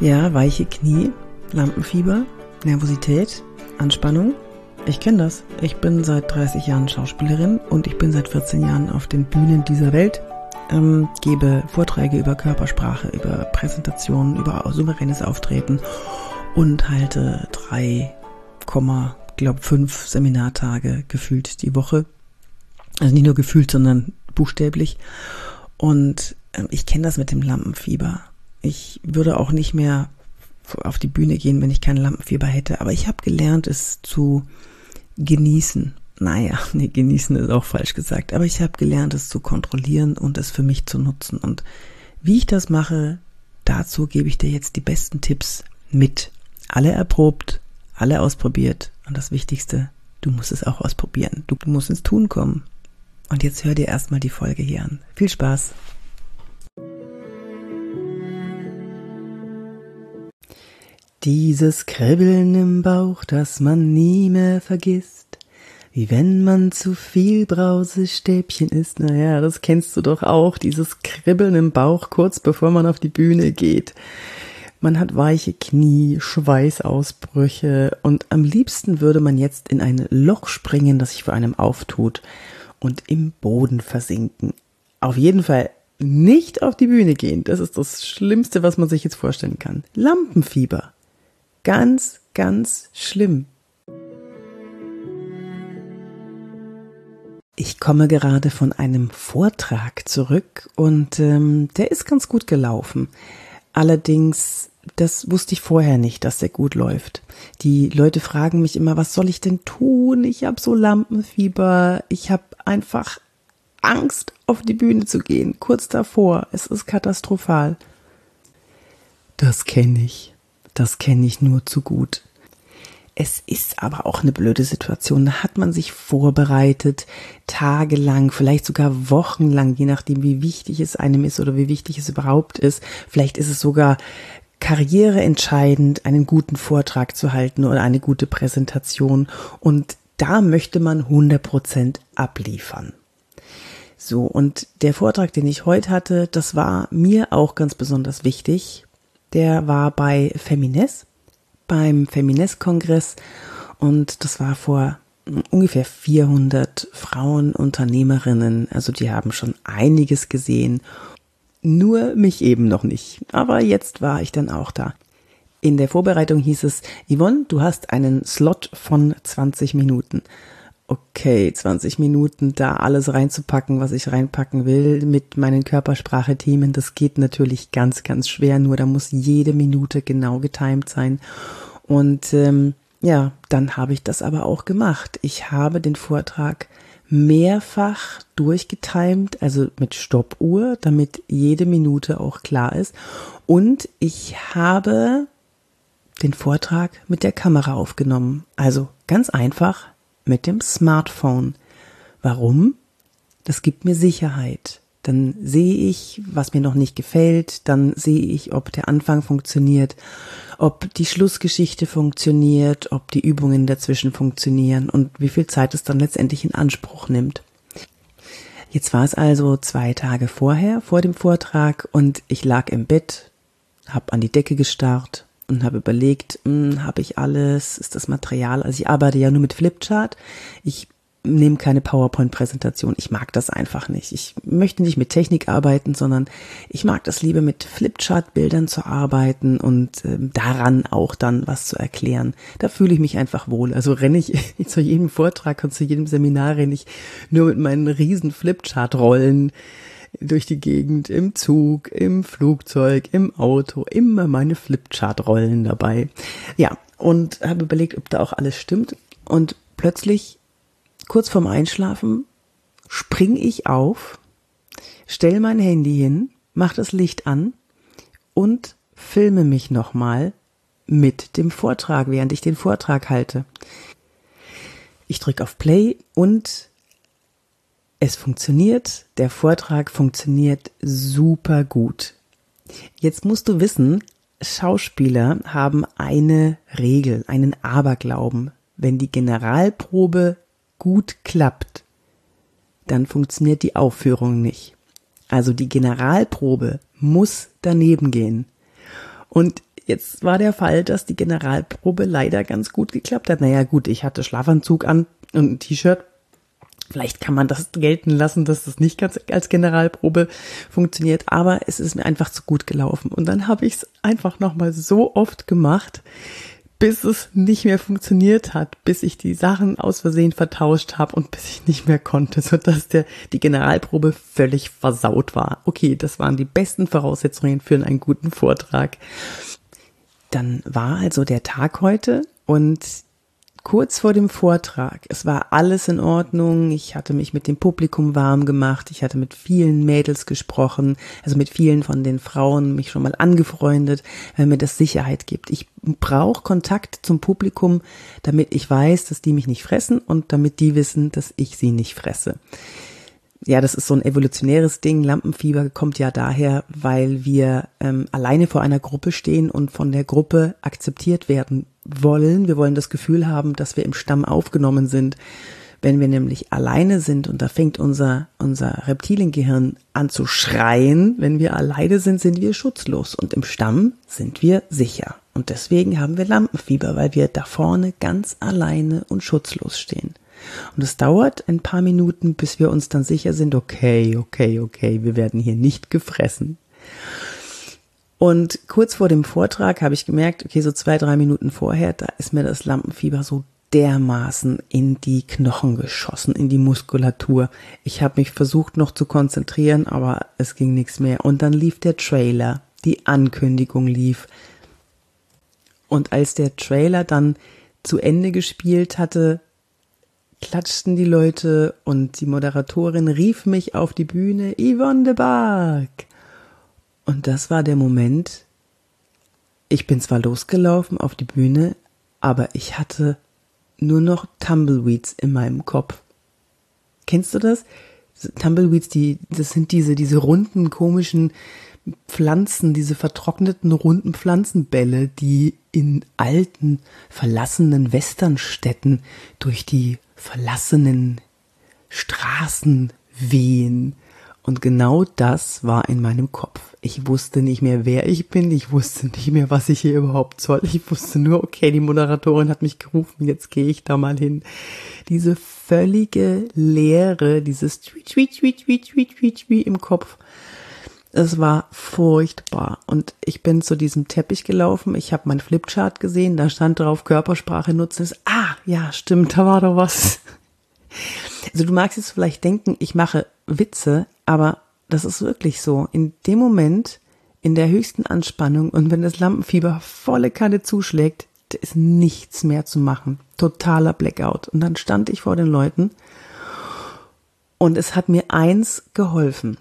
Ja, weiche Knie, Lampenfieber, Nervosität, Anspannung. Ich kenne das. Ich bin seit 30 Jahren Schauspielerin und ich bin seit 14 Jahren auf den Bühnen dieser Welt. Ähm, gebe Vorträge über Körpersprache, über Präsentationen, über souveränes Auftreten und halte 3, glaube fünf Seminartage gefühlt die Woche. Also nicht nur gefühlt, sondern buchstäblich. Und äh, ich kenne das mit dem Lampenfieber. Ich würde auch nicht mehr auf die Bühne gehen, wenn ich kein Lampenfieber hätte. Aber ich habe gelernt, es zu genießen. Naja, nee, genießen ist auch falsch gesagt. Aber ich habe gelernt, es zu kontrollieren und es für mich zu nutzen. Und wie ich das mache, dazu gebe ich dir jetzt die besten Tipps mit. Alle erprobt, alle ausprobiert. Und das Wichtigste, du musst es auch ausprobieren. Du musst ins Tun kommen. Und jetzt hör dir erstmal die Folge hier an. Viel Spaß! Dieses Kribbeln im Bauch, das man nie mehr vergisst, wie wenn man zu viel Brausestäbchen isst. Naja, das kennst du doch auch, dieses Kribbeln im Bauch kurz bevor man auf die Bühne geht. Man hat weiche Knie, Schweißausbrüche und am liebsten würde man jetzt in ein Loch springen, das sich vor einem auftut und im Boden versinken. Auf jeden Fall nicht auf die Bühne gehen. Das ist das Schlimmste, was man sich jetzt vorstellen kann. Lampenfieber. Ganz, ganz schlimm. Ich komme gerade von einem Vortrag zurück und ähm, der ist ganz gut gelaufen. Allerdings, das wusste ich vorher nicht, dass der gut läuft. Die Leute fragen mich immer, was soll ich denn tun? Ich habe so Lampenfieber. Ich habe einfach Angst, auf die Bühne zu gehen. Kurz davor. Es ist katastrophal. Das kenne ich. Das kenne ich nur zu gut. Es ist aber auch eine blöde Situation. Da hat man sich vorbereitet, tagelang, vielleicht sogar wochenlang, je nachdem, wie wichtig es einem ist oder wie wichtig es überhaupt ist. Vielleicht ist es sogar karriereentscheidend, einen guten Vortrag zu halten oder eine gute Präsentation. Und da möchte man 100 Prozent abliefern. So, und der Vortrag, den ich heute hatte, das war mir auch ganz besonders wichtig. Der war bei Femines beim Feminist-Kongress und das war vor ungefähr 400 Frauen Unternehmerinnen. Also die haben schon einiges gesehen. Nur mich eben noch nicht. Aber jetzt war ich dann auch da. In der Vorbereitung hieß es, Yvonne, du hast einen Slot von 20 Minuten okay, 20 Minuten da alles reinzupacken, was ich reinpacken will mit meinen Körpersprache-Themen, das geht natürlich ganz, ganz schwer. Nur da muss jede Minute genau getimt sein. Und ähm, ja, dann habe ich das aber auch gemacht. Ich habe den Vortrag mehrfach durchgetimt, also mit Stoppuhr, damit jede Minute auch klar ist. Und ich habe den Vortrag mit der Kamera aufgenommen. Also ganz einfach mit dem Smartphone. Warum? Das gibt mir Sicherheit. Dann sehe ich, was mir noch nicht gefällt, dann sehe ich, ob der Anfang funktioniert, ob die Schlussgeschichte funktioniert, ob die Übungen dazwischen funktionieren und wie viel Zeit es dann letztendlich in Anspruch nimmt. Jetzt war es also zwei Tage vorher, vor dem Vortrag, und ich lag im Bett, hab an die Decke gestarrt und habe überlegt, hm, habe ich alles, ist das Material, also ich arbeite ja nur mit Flipchart, ich nehme keine PowerPoint-Präsentation, ich mag das einfach nicht. Ich möchte nicht mit Technik arbeiten, sondern ich mag das lieber mit Flipchart-Bildern zu arbeiten und äh, daran auch dann was zu erklären. Da fühle ich mich einfach wohl. Also renne ich zu jedem Vortrag und zu jedem Seminar renne ich nur mit meinen riesen Flipchart-Rollen durch die Gegend, im Zug, im Flugzeug, im Auto, immer meine Flipchart-Rollen dabei. Ja, und habe überlegt, ob da auch alles stimmt. Und plötzlich, kurz vorm Einschlafen, spring ich auf, stell mein Handy hin, mach das Licht an und filme mich nochmal mit dem Vortrag, während ich den Vortrag halte. Ich drücke auf Play und es funktioniert, der Vortrag funktioniert super gut. Jetzt musst du wissen, Schauspieler haben eine Regel, einen Aberglauben. Wenn die Generalprobe gut klappt, dann funktioniert die Aufführung nicht. Also die Generalprobe muss daneben gehen. Und jetzt war der Fall, dass die Generalprobe leider ganz gut geklappt hat. Naja, gut, ich hatte Schlafanzug an und ein T-Shirt. Vielleicht kann man das gelten lassen, dass das nicht ganz als Generalprobe funktioniert, aber es ist mir einfach zu gut gelaufen. Und dann habe ich es einfach nochmal so oft gemacht, bis es nicht mehr funktioniert hat, bis ich die Sachen aus Versehen vertauscht habe und bis ich nicht mehr konnte, sodass der, die Generalprobe völlig versaut war. Okay, das waren die besten Voraussetzungen für einen guten Vortrag. Dann war also der Tag heute und kurz vor dem Vortrag. Es war alles in Ordnung. Ich hatte mich mit dem Publikum warm gemacht. Ich hatte mit vielen Mädels gesprochen, also mit vielen von den Frauen mich schon mal angefreundet, weil mir das Sicherheit gibt. Ich brauche Kontakt zum Publikum, damit ich weiß, dass die mich nicht fressen und damit die wissen, dass ich sie nicht fresse ja, das ist so ein evolutionäres Ding. Lampenfieber kommt ja daher, weil wir ähm, alleine vor einer Gruppe stehen und von der Gruppe akzeptiert werden wollen. Wir wollen das Gefühl haben, dass wir im Stamm aufgenommen sind. Wenn wir nämlich alleine sind und da fängt unser, unser Reptiliengehirn an zu schreien, wenn wir alleine sind, sind wir schutzlos und im Stamm sind wir sicher. Und deswegen haben wir Lampenfieber, weil wir da vorne ganz alleine und schutzlos stehen. Und es dauert ein paar Minuten, bis wir uns dann sicher sind, okay, okay, okay, wir werden hier nicht gefressen. Und kurz vor dem Vortrag habe ich gemerkt, okay, so zwei, drei Minuten vorher, da ist mir das Lampenfieber so dermaßen in die Knochen geschossen, in die Muskulatur. Ich habe mich versucht noch zu konzentrieren, aber es ging nichts mehr. Und dann lief der Trailer, die Ankündigung lief. Und als der Trailer dann zu Ende gespielt hatte, klatschten die Leute und die Moderatorin rief mich auf die Bühne, Yvonne de Barg. Und das war der Moment, ich bin zwar losgelaufen auf die Bühne, aber ich hatte nur noch Tumbleweeds in meinem Kopf. Kennst du das? Tumbleweeds, die, das sind diese, diese runden, komischen Pflanzen, diese vertrockneten, runden Pflanzenbälle, die in alten, verlassenen Westernstädten durch die verlassenen Straßen wehen. Und genau das war in meinem Kopf. Ich wusste nicht mehr, wer ich bin. Ich wusste nicht mehr, was ich hier überhaupt soll. Ich wusste nur, okay, die Moderatorin hat mich gerufen, jetzt gehe ich da mal hin. Diese völlige Leere, dieses Tweet, Tweet, Tweet, Tweet, Tweet, Tweet, Tweet im Kopf. Es war furchtbar. Und ich bin zu diesem Teppich gelaufen. Ich habe mein Flipchart gesehen. Da stand drauf Körpersprache nutzen. Ah, ja, stimmt, da war doch was. Also du magst jetzt vielleicht denken, ich mache Witze, aber das ist wirklich so. In dem Moment, in der höchsten Anspannung und wenn das Lampenfieber volle Kanne zuschlägt, da ist nichts mehr zu machen. Totaler Blackout. Und dann stand ich vor den Leuten und es hat mir eins geholfen.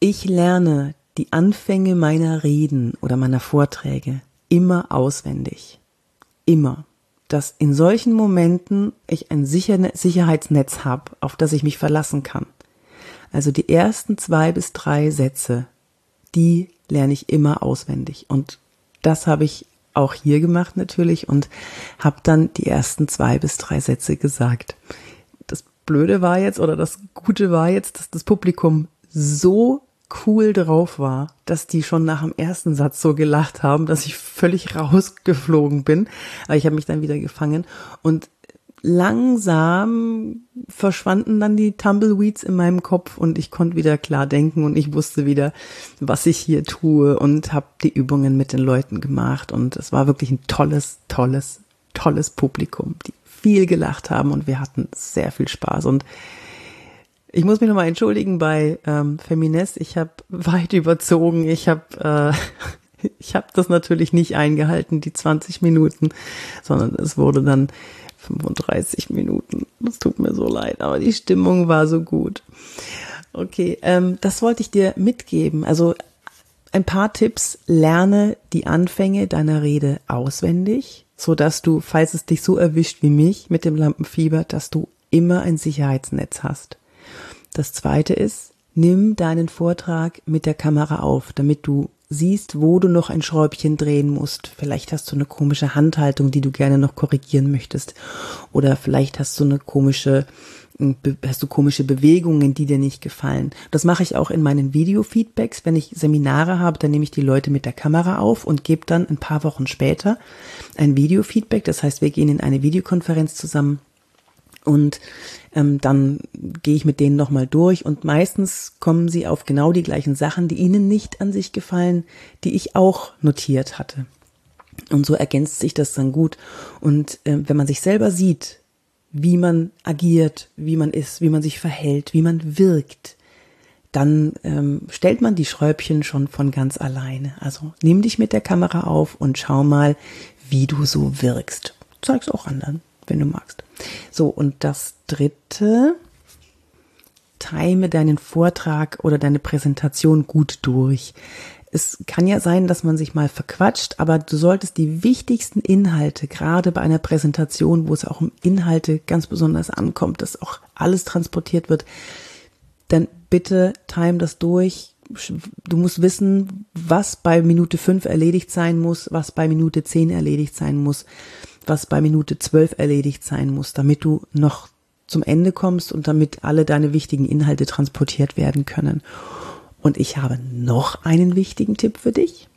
Ich lerne die Anfänge meiner Reden oder meiner Vorträge immer auswendig. Immer. Dass in solchen Momenten ich ein Sicherheitsnetz habe, auf das ich mich verlassen kann. Also die ersten zwei bis drei Sätze, die lerne ich immer auswendig. Und das habe ich auch hier gemacht natürlich und habe dann die ersten zwei bis drei Sätze gesagt. Das Blöde war jetzt oder das Gute war jetzt, dass das Publikum so cool drauf war, dass die schon nach dem ersten Satz so gelacht haben, dass ich völlig rausgeflogen bin. Aber ich habe mich dann wieder gefangen. Und langsam verschwanden dann die Tumbleweeds in meinem Kopf und ich konnte wieder klar denken und ich wusste wieder, was ich hier tue und habe die Übungen mit den Leuten gemacht. Und es war wirklich ein tolles, tolles, tolles Publikum, die viel gelacht haben und wir hatten sehr viel Spaß. Und ich muss mich nochmal entschuldigen bei ähm, Feminist. Ich habe weit überzogen. Ich habe äh, ich habe das natürlich nicht eingehalten, die 20 Minuten, sondern es wurde dann 35 Minuten. Das tut mir so leid, aber die Stimmung war so gut. Okay, ähm, das wollte ich dir mitgeben. Also ein paar Tipps. Lerne die Anfänge deiner Rede auswendig, so dass du, falls es dich so erwischt wie mich mit dem Lampenfieber, dass du immer ein Sicherheitsnetz hast. Das zweite ist, nimm deinen Vortrag mit der Kamera auf, damit du siehst, wo du noch ein Schräubchen drehen musst. Vielleicht hast du eine komische Handhaltung, die du gerne noch korrigieren möchtest. Oder vielleicht hast du eine komische hast du komische Bewegungen, die dir nicht gefallen. Das mache ich auch in meinen Video-Feedbacks. Wenn ich Seminare habe, dann nehme ich die Leute mit der Kamera auf und gebe dann ein paar Wochen später ein Video-Feedback. Das heißt, wir gehen in eine Videokonferenz zusammen und ähm, dann gehe ich mit denen nochmal durch und meistens kommen sie auf genau die gleichen Sachen, die ihnen nicht an sich gefallen, die ich auch notiert hatte. Und so ergänzt sich das dann gut. Und äh, wenn man sich selber sieht, wie man agiert, wie man ist, wie man sich verhält, wie man wirkt, dann ähm, stellt man die Schräubchen schon von ganz alleine. Also nimm dich mit der Kamera auf und schau mal, wie du so wirkst. Zeig's auch anderen, wenn du magst. So, und das dritte, time deinen Vortrag oder deine Präsentation gut durch es kann ja sein, dass man sich mal verquatscht, aber du solltest die wichtigsten Inhalte, gerade bei einer Präsentation, wo es auch um Inhalte ganz besonders ankommt, dass auch alles transportiert wird, dann bitte time das durch. Du musst wissen, was bei Minute fünf erledigt sein muss, was bei Minute zehn erledigt sein muss, was bei Minute zwölf erledigt sein muss, damit du noch zum Ende kommst und damit alle deine wichtigen Inhalte transportiert werden können. Und ich habe noch einen wichtigen Tipp für dich.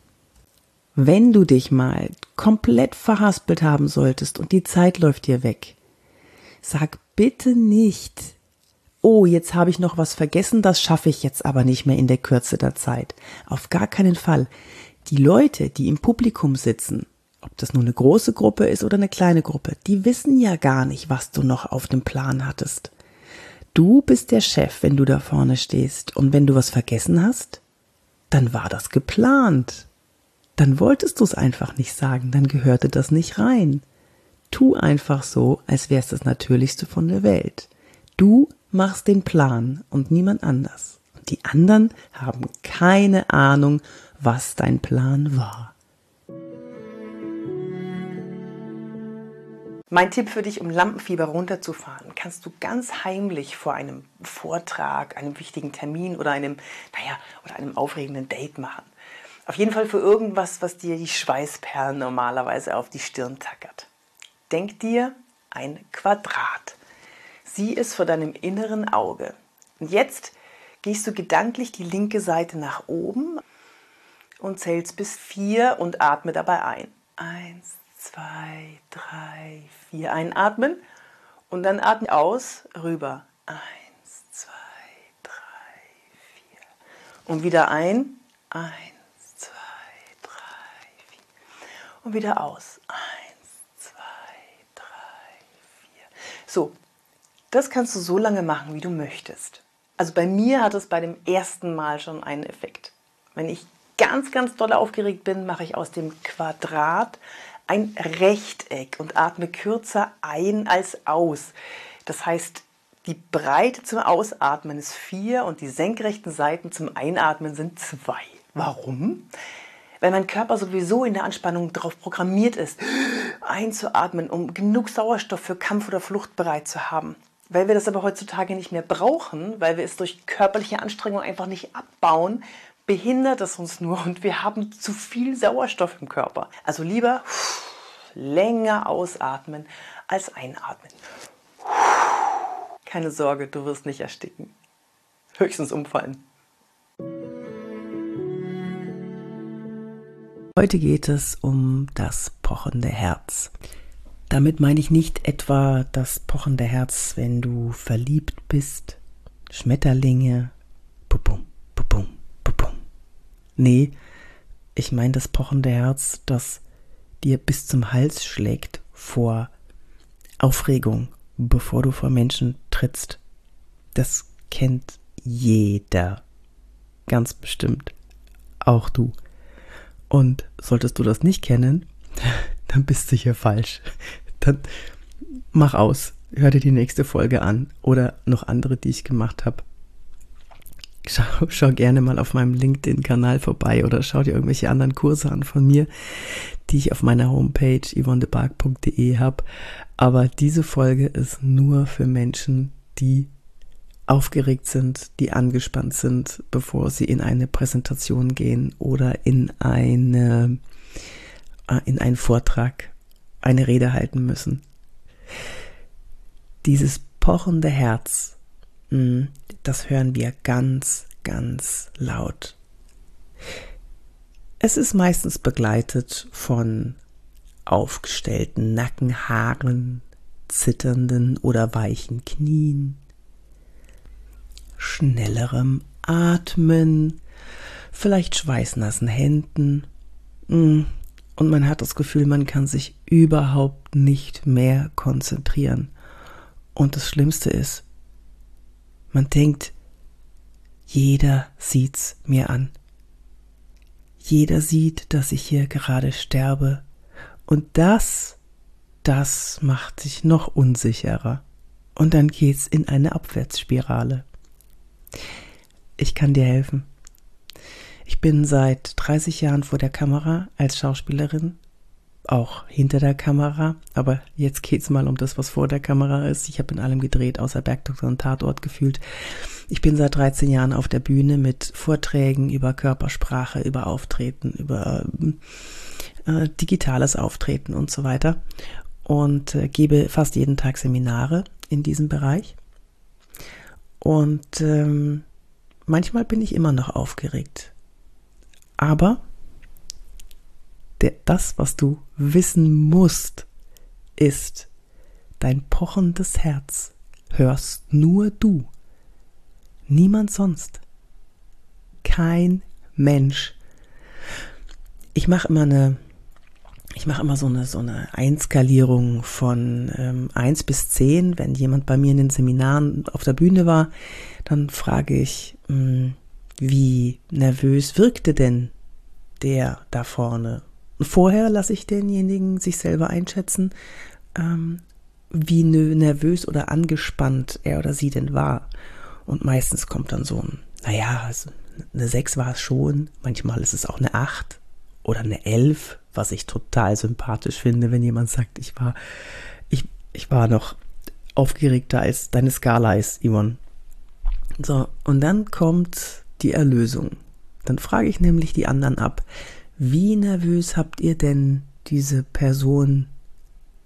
Wenn du dich mal komplett verhaspelt haben solltest und die Zeit läuft dir weg, sag bitte nicht, oh, jetzt habe ich noch was vergessen, das schaffe ich jetzt aber nicht mehr in der Kürze der Zeit. Auf gar keinen Fall. Die Leute, die im Publikum sitzen, ob das nur eine große Gruppe ist oder eine kleine Gruppe, die wissen ja gar nicht, was du noch auf dem Plan hattest. Du bist der Chef, wenn du da vorne stehst. Und wenn du was vergessen hast, dann war das geplant. Dann wolltest du es einfach nicht sagen, dann gehörte das nicht rein. Tu einfach so, als wär's das Natürlichste von der Welt. Du machst den Plan und niemand anders. Und die anderen haben keine Ahnung, was dein Plan war. Mein Tipp für dich, um Lampenfieber runterzufahren, kannst du ganz heimlich vor einem Vortrag, einem wichtigen Termin oder einem, naja, oder einem aufregenden Date machen. Auf jeden Fall für irgendwas, was dir die Schweißperlen normalerweise auf die Stirn tackert. Denk dir ein Quadrat. Sieh es vor deinem inneren Auge. Und jetzt gehst du gedanklich die linke Seite nach oben und zählst bis vier und atme dabei ein. Eins, zwei, drei, vier. Einatmen und dann atmen aus, rüber. Eins, zwei, drei, vier. Und wieder ein. Eins, zwei, drei, vier. Und wieder aus. Eins, zwei, drei, vier. So, das kannst du so lange machen, wie du möchtest. Also bei mir hat es bei dem ersten Mal schon einen Effekt. Wenn ich ganz, ganz doll aufgeregt bin, mache ich aus dem Quadrat ein Rechteck und atme kürzer ein als aus. Das heißt, die Breite zum Ausatmen ist vier und die senkrechten Seiten zum Einatmen sind zwei. Warum? Weil mein Körper sowieso in der Anspannung darauf programmiert ist, einzuatmen, um genug Sauerstoff für Kampf oder Flucht bereit zu haben. Weil wir das aber heutzutage nicht mehr brauchen, weil wir es durch körperliche Anstrengung einfach nicht abbauen, behindert es uns nur und wir haben zu viel Sauerstoff im Körper. Also lieber länger ausatmen als einatmen. Keine Sorge, du wirst nicht ersticken. Höchstens umfallen. Heute geht es um das pochende Herz. Damit meine ich nicht etwa das pochende Herz, wenn du verliebt bist, Schmetterlinge. Nee, ich meine das pochende Herz, das dir bis zum Hals schlägt vor Aufregung, bevor du vor Menschen trittst. Das kennt jeder. Ganz bestimmt. Auch du. Und solltest du das nicht kennen, dann bist du hier falsch. Dann mach aus. Hör dir die nächste Folge an oder noch andere, die ich gemacht habe. Schau, schau gerne mal auf meinem LinkedIn-Kanal vorbei oder schau dir irgendwelche anderen Kurse an von mir, die ich auf meiner Homepage yvonnebark.de habe. Aber diese Folge ist nur für Menschen, die aufgeregt sind, die angespannt sind, bevor sie in eine Präsentation gehen oder in eine äh, in einen Vortrag, eine Rede halten müssen. Dieses pochende Herz, das hören wir ganz, ganz laut. Es ist meistens begleitet von aufgestellten Nackenhaaren, zitternden oder weichen Knien, schnellerem Atmen, vielleicht schweißnassen Händen, hm, und man hat das Gefühl, man kann sich überhaupt nicht mehr konzentrieren. Und das Schlimmste ist, man denkt, jeder sieht's mir an. Jeder sieht, dass ich hier gerade sterbe. Und das, das macht dich noch unsicherer. Und dann geht's in eine Abwärtsspirale. Ich kann dir helfen. Ich bin seit 30 Jahren vor der Kamera als Schauspielerin, auch hinter der Kamera, aber jetzt geht's mal um das, was vor der Kamera ist. Ich habe in allem gedreht, außer Bergdoktor und Tatort gefühlt. Ich bin seit 13 Jahren auf der Bühne mit Vorträgen über Körpersprache, über Auftreten, über äh, digitales Auftreten und so weiter und äh, gebe fast jeden Tag Seminare in diesem Bereich. Und ähm, manchmal bin ich immer noch aufgeregt. Aber der, das, was du wissen musst, ist, dein pochendes Herz hörst nur du. Niemand sonst. Kein Mensch. Ich mache immer eine, ich mache immer so eine, so eine Einskalierung von ähm, 1 bis 10. Wenn jemand bei mir in den Seminaren auf der Bühne war, dann frage ich, mh, hm, wie nervös wirkte denn der da vorne? Vorher lasse ich denjenigen sich selber einschätzen, ähm, wie nervös oder angespannt er oder sie denn war. Und meistens kommt dann so ein, naja, also eine 6 war es schon, manchmal ist es auch eine 8 oder eine 11, was ich total sympathisch finde, wenn jemand sagt, ich war, ich, ich war noch aufgeregter als deine Skala ist, Yvonne. So, und dann kommt die Erlösung. Dann frage ich nämlich die anderen ab, wie nervös habt ihr denn diese Person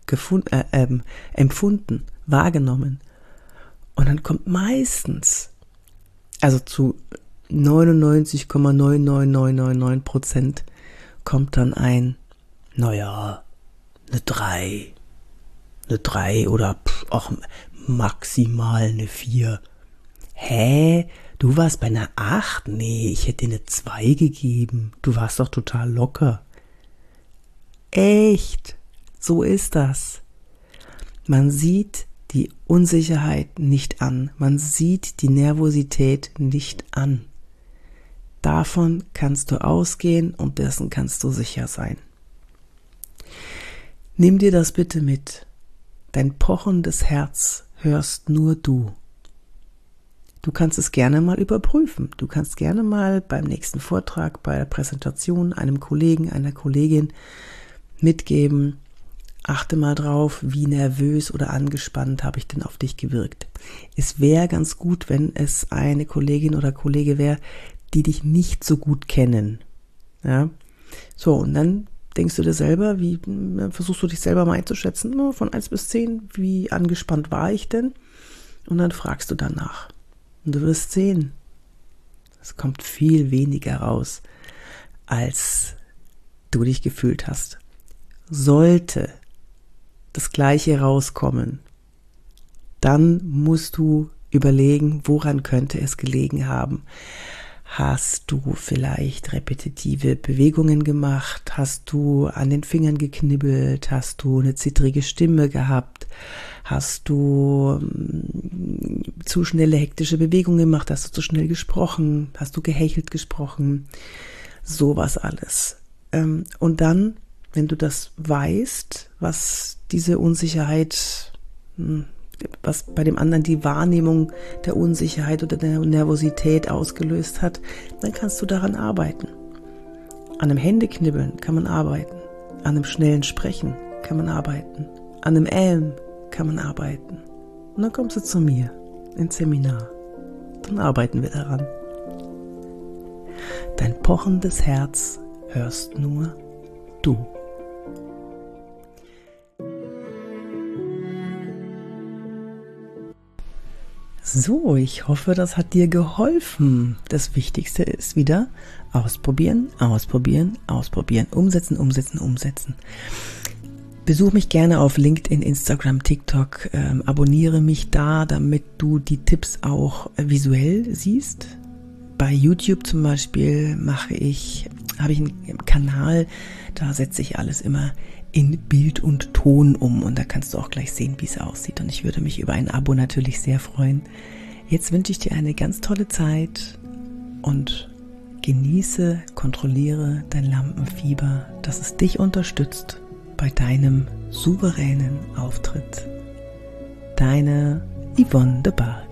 gefunden, äh, äh, empfunden, wahrgenommen? Und dann kommt meistens, also zu 99,99999 Prozent, kommt dann ein, naja, eine 3, eine 3 oder auch maximal eine 4. Hä? Du warst bei einer 8? Nee, ich hätte dir eine 2 gegeben. Du warst doch total locker. Echt? So ist das. Man sieht die Unsicherheit nicht an. Man sieht die Nervosität nicht an. Davon kannst du ausgehen und dessen kannst du sicher sein. Nimm dir das bitte mit. Dein pochendes Herz hörst nur du. Du kannst es gerne mal überprüfen. Du kannst gerne mal beim nächsten Vortrag, bei der Präsentation einem Kollegen, einer Kollegin mitgeben. Achte mal drauf, wie nervös oder angespannt habe ich denn auf dich gewirkt. Es wäre ganz gut, wenn es eine Kollegin oder Kollege wäre, die dich nicht so gut kennen. Ja. So, und dann denkst du dir selber, wie versuchst du dich selber mal einzuschätzen, von 1 bis 10, wie angespannt war ich denn? Und dann fragst du danach. Und du wirst sehen, es kommt viel weniger raus, als du dich gefühlt hast. Sollte das Gleiche rauskommen, dann musst du überlegen, woran könnte es gelegen haben. Hast du vielleicht repetitive Bewegungen gemacht? Hast du an den Fingern geknibbelt? Hast du eine zittrige Stimme gehabt? Hast du mm, zu schnelle hektische Bewegungen gemacht? Hast du zu schnell gesprochen? Hast du gehechelt gesprochen? Sowas alles. Ähm, und dann, wenn du das weißt, was diese Unsicherheit, hm, was bei dem anderen die Wahrnehmung der Unsicherheit oder der Nervosität ausgelöst hat, dann kannst du daran arbeiten. An einem Händeknibbeln kann man arbeiten. An einem schnellen Sprechen kann man arbeiten. An einem Elm kann man arbeiten. Und dann kommst du zu mir ins Seminar. Dann arbeiten wir daran. Dein pochendes Herz hörst nur du. So, ich hoffe, das hat dir geholfen. Das Wichtigste ist wieder ausprobieren, ausprobieren, ausprobieren, umsetzen, umsetzen, umsetzen. Besuch mich gerne auf LinkedIn, Instagram, TikTok, ähm, abonniere mich da, damit du die Tipps auch visuell siehst. Bei YouTube zum Beispiel mache ich, habe ich einen Kanal, da setze ich alles immer in Bild und Ton um und da kannst du auch gleich sehen, wie es aussieht. Und ich würde mich über ein Abo natürlich sehr freuen. Jetzt wünsche ich dir eine ganz tolle Zeit und genieße, kontrolliere dein Lampenfieber, dass es dich unterstützt bei deinem souveränen Auftritt. Deine Yvonne de Bar.